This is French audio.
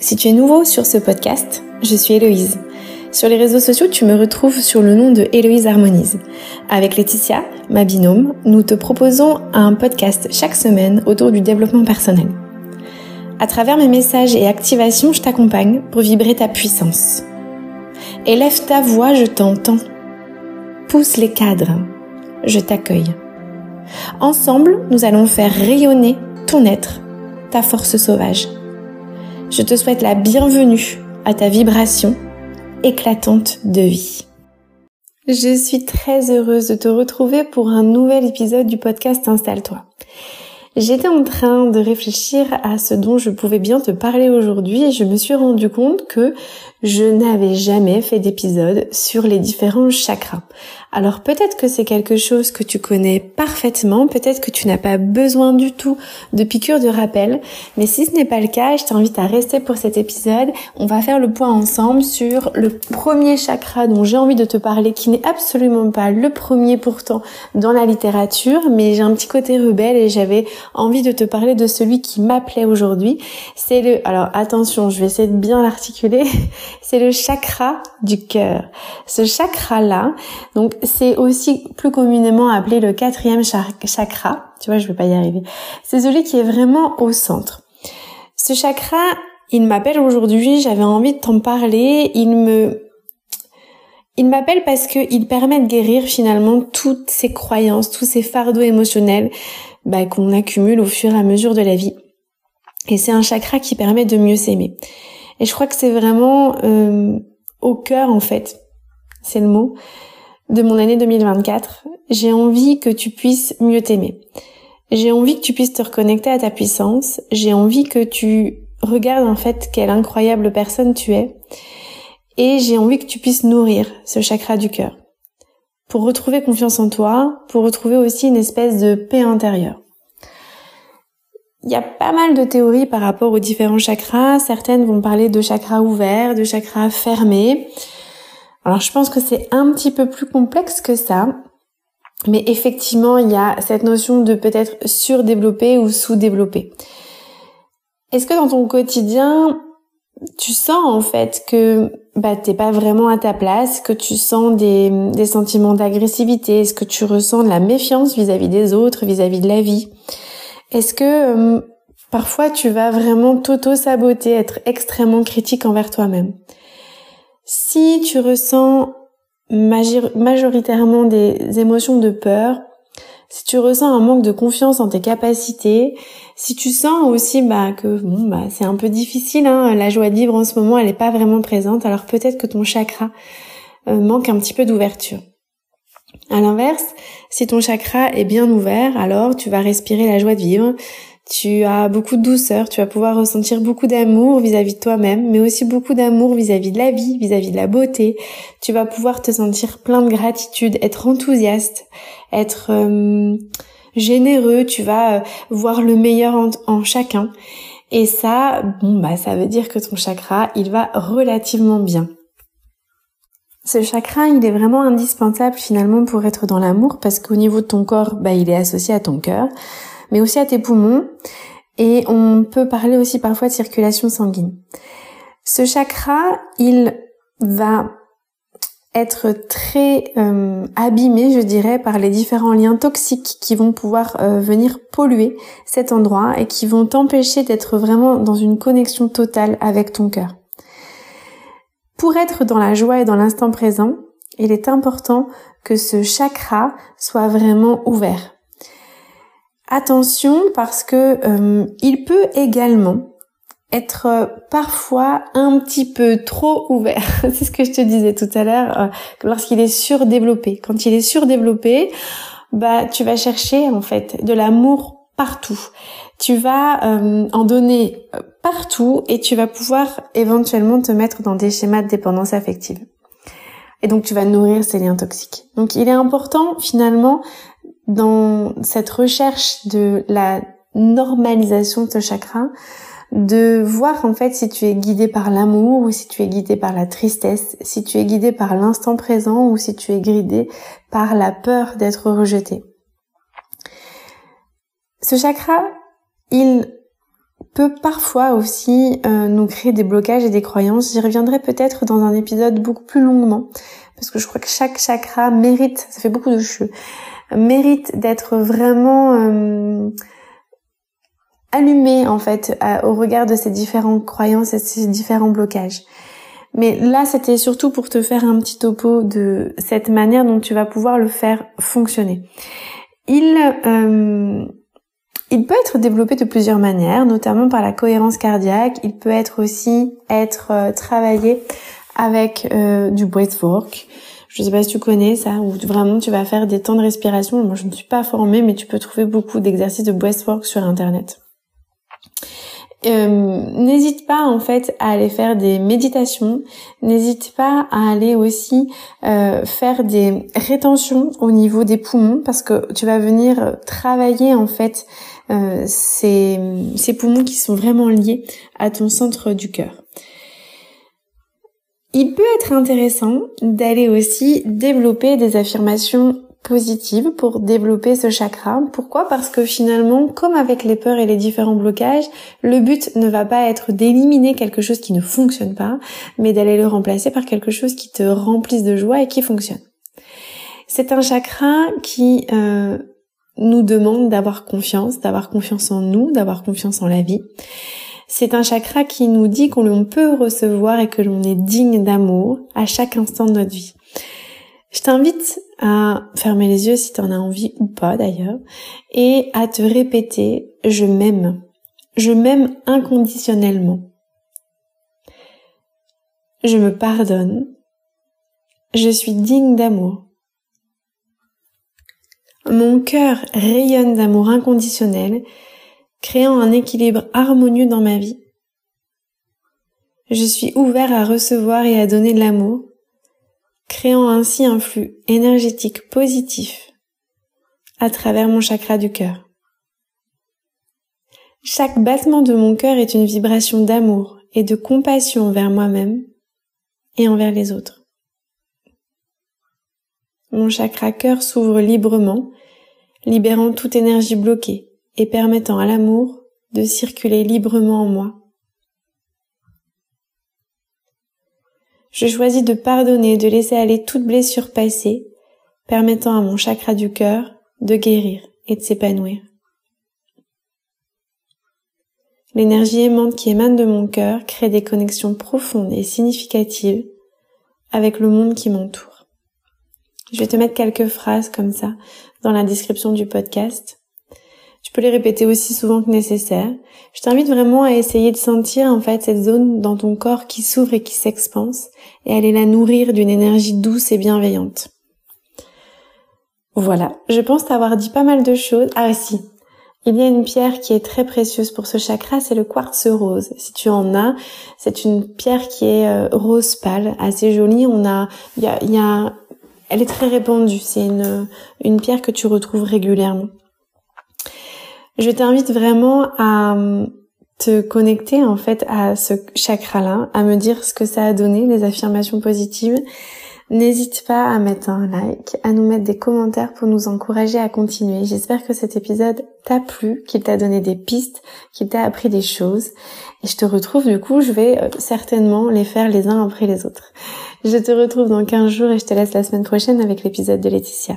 Si tu es nouveau sur ce podcast, je suis Héloïse. Sur les réseaux sociaux, tu me retrouves sur le nom de Héloïse Harmonise. Avec Laetitia, ma binôme, nous te proposons un podcast chaque semaine autour du développement personnel. À travers mes messages et activations, je t'accompagne pour vibrer ta puissance. Élève ta voix, je t'entends. Pousse les cadres, je t'accueille. Ensemble, nous allons faire rayonner ton être, ta force sauvage. Je te souhaite la bienvenue à ta vibration éclatante de vie. Je suis très heureuse de te retrouver pour un nouvel épisode du podcast Installe-toi. J'étais en train de réfléchir à ce dont je pouvais bien te parler aujourd'hui et je me suis rendu compte que je n'avais jamais fait d'épisode sur les différents chakras. Alors peut-être que c'est quelque chose que tu connais parfaitement, peut-être que tu n'as pas besoin du tout de piqûres de rappel, mais si ce n'est pas le cas, je t'invite à rester pour cet épisode. On va faire le point ensemble sur le premier chakra dont j'ai envie de te parler, qui n'est absolument pas le premier pourtant dans la littérature, mais j'ai un petit côté rebelle et j'avais envie de te parler de celui qui m'appelait aujourd'hui. C'est le, alors attention, je vais essayer de bien l'articuler, c'est le chakra du cœur. Ce chakra-là, donc c'est aussi plus communément appelé le quatrième chakra. Tu vois, je vais pas y arriver. C'est celui qui est vraiment au centre. Ce chakra, il m'appelle aujourd'hui, j'avais envie de t'en parler. Il me, il m'appelle parce qu'il permet de guérir finalement toutes ces croyances, tous ces fardeaux émotionnels bah, qu'on accumule au fur et à mesure de la vie. Et c'est un chakra qui permet de mieux s'aimer. Et je crois que c'est vraiment euh, au cœur en fait, c'est le mot, de mon année 2024, j'ai envie que tu puisses mieux t'aimer. J'ai envie que tu puisses te reconnecter à ta puissance. J'ai envie que tu regardes en fait quelle incroyable personne tu es. Et j'ai envie que tu puisses nourrir ce chakra du cœur. Pour retrouver confiance en toi, pour retrouver aussi une espèce de paix intérieure. Il y a pas mal de théories par rapport aux différents chakras. Certaines vont parler de chakras ouverts, de chakras fermés. Alors je pense que c'est un petit peu plus complexe que ça. Mais effectivement, il y a cette notion de peut-être surdéveloppé ou sous-développé. Est-ce que dans ton quotidien, tu sens en fait que bah t'es pas vraiment à ta place, que tu sens des, sentiments d'agressivité, est-ce que tu ressens de la méfiance vis-à-vis des autres, vis-à-vis de la vie? Est-ce que euh, parfois tu vas vraiment t'auto-saboter, être extrêmement critique envers toi-même? Si tu ressens majoritairement des émotions de peur, si tu ressens un manque de confiance en tes capacités, si tu sens aussi bah, que bon, bah, c'est un peu difficile, hein, la joie de vivre en ce moment elle n'est pas vraiment présente, alors peut-être que ton chakra euh, manque un petit peu d'ouverture. À l'inverse, si ton chakra est bien ouvert, alors tu vas respirer la joie de vivre, tu as beaucoup de douceur, tu vas pouvoir ressentir beaucoup d'amour vis-à-vis de toi-même, mais aussi beaucoup d'amour vis-à-vis de la vie, vis-à-vis de la beauté. Tu vas pouvoir te sentir plein de gratitude, être enthousiaste, être euh, généreux, tu vas euh, voir le meilleur en, en, chacun. Et ça, bon bah ça veut dire que ton chakra, il va relativement bien. Ce chakra, il est vraiment indispensable finalement pour être dans l'amour parce qu'au niveau de ton corps, bah il est associé à ton cœur mais aussi à tes poumons. Et on peut parler aussi parfois de circulation sanguine. Ce chakra, il va être très euh, abîmé, je dirais, par les différents liens toxiques qui vont pouvoir euh, venir polluer cet endroit et qui vont t'empêcher d'être vraiment dans une connexion totale avec ton cœur. Pour être dans la joie et dans l'instant présent, il est important que ce chakra soit vraiment ouvert. Attention parce que euh, il peut également être euh, parfois un petit peu trop ouvert. C'est ce que je te disais tout à l'heure, euh, lorsqu'il est surdéveloppé. Quand il est surdéveloppé, bah tu vas chercher en fait de l'amour partout. Tu vas en donner partout et tu vas pouvoir éventuellement te mettre dans des schémas de dépendance affective. Et donc tu vas nourrir ces liens toxiques. Donc il est important finalement dans cette recherche de la normalisation de ce chakra, de voir en fait si tu es guidé par l'amour ou si tu es guidé par la tristesse, si tu es guidé par l'instant présent ou si tu es guidé par la peur d'être rejeté. Ce chakra, il peut parfois aussi euh, nous créer des blocages et des croyances. J'y reviendrai peut-être dans un épisode beaucoup plus longuement parce que je crois que chaque chakra mérite, ça fait beaucoup de cheveux, mérite d'être vraiment euh, allumé en fait au regard de ces différentes croyances et ces différents blocages. Mais là, c'était surtout pour te faire un petit topo de cette manière dont tu vas pouvoir le faire fonctionner. Il, euh, peut être développé de plusieurs manières, notamment par la cohérence cardiaque. Il peut être aussi être euh, travaillé avec du breathwork. Je sais pas si tu connais ça, où vraiment tu vas faire des temps de respiration. Moi, je ne suis pas formée, mais tu peux trouver beaucoup d'exercices de breathwork sur Internet. Euh, n'hésite pas en fait à aller faire des méditations, n'hésite pas à aller aussi euh, faire des rétentions au niveau des poumons parce que tu vas venir travailler en fait euh, ces, ces poumons qui sont vraiment liés à ton centre du cœur. Il peut être intéressant d'aller aussi développer des affirmations positive pour développer ce chakra. Pourquoi? Parce que finalement, comme avec les peurs et les différents blocages, le but ne va pas être d'éliminer quelque chose qui ne fonctionne pas, mais d'aller le remplacer par quelque chose qui te remplisse de joie et qui fonctionne. C'est un chakra qui euh, nous demande d'avoir confiance, d'avoir confiance en nous, d'avoir confiance en la vie. C'est un chakra qui nous dit qu'on peut recevoir et que l'on est digne d'amour à chaque instant de notre vie. Je t'invite à fermer les yeux si tu en as envie ou pas d'ailleurs et à te répéter je m'aime. Je m'aime inconditionnellement. Je me pardonne. Je suis digne d'amour. Mon cœur rayonne d'amour inconditionnel, créant un équilibre harmonieux dans ma vie. Je suis ouvert à recevoir et à donner de l'amour créant ainsi un flux énergétique positif à travers mon chakra du cœur. Chaque battement de mon cœur est une vibration d'amour et de compassion envers moi-même et envers les autres. Mon chakra cœur s'ouvre librement, libérant toute énergie bloquée et permettant à l'amour de circuler librement en moi je choisis de pardonner de laisser aller toute blessure passée, permettant à mon chakra du cœur de guérir et de s'épanouir. L'énergie aimante qui émane de mon cœur crée des connexions profondes et significatives avec le monde qui m'entoure. Je vais te mettre quelques phrases comme ça dans la description du podcast tu peux les répéter aussi souvent que nécessaire. Je t'invite vraiment à essayer de sentir en fait cette zone dans ton corps qui s'ouvre et qui s'expanse et aller la nourrir d'une énergie douce et bienveillante. Voilà, je pense t'avoir dit pas mal de choses. Ah si, il y a une pierre qui est très précieuse pour ce chakra, c'est le quartz rose. Si tu en as, c'est une pierre qui est euh, rose pâle, assez jolie. On a, il y a, y a, elle est très répandue. C'est une, une pierre que tu retrouves régulièrement. Je t'invite vraiment à euh, te connecter en fait à ce chakra-là, à me dire ce que ça a donné, les affirmations positives. N'hésite pas à mettre un like, à nous mettre des commentaires pour nous encourager à continuer. J'espère que cet épisode t'a plu, qu'il t'a donné des pistes, qu'il t'a appris des choses. Et je te retrouve du coup, je vais euh, certainement les faire les uns après les autres. Je te retrouve dans 15 jours et je te laisse la semaine prochaine avec l'épisode de Laetitia.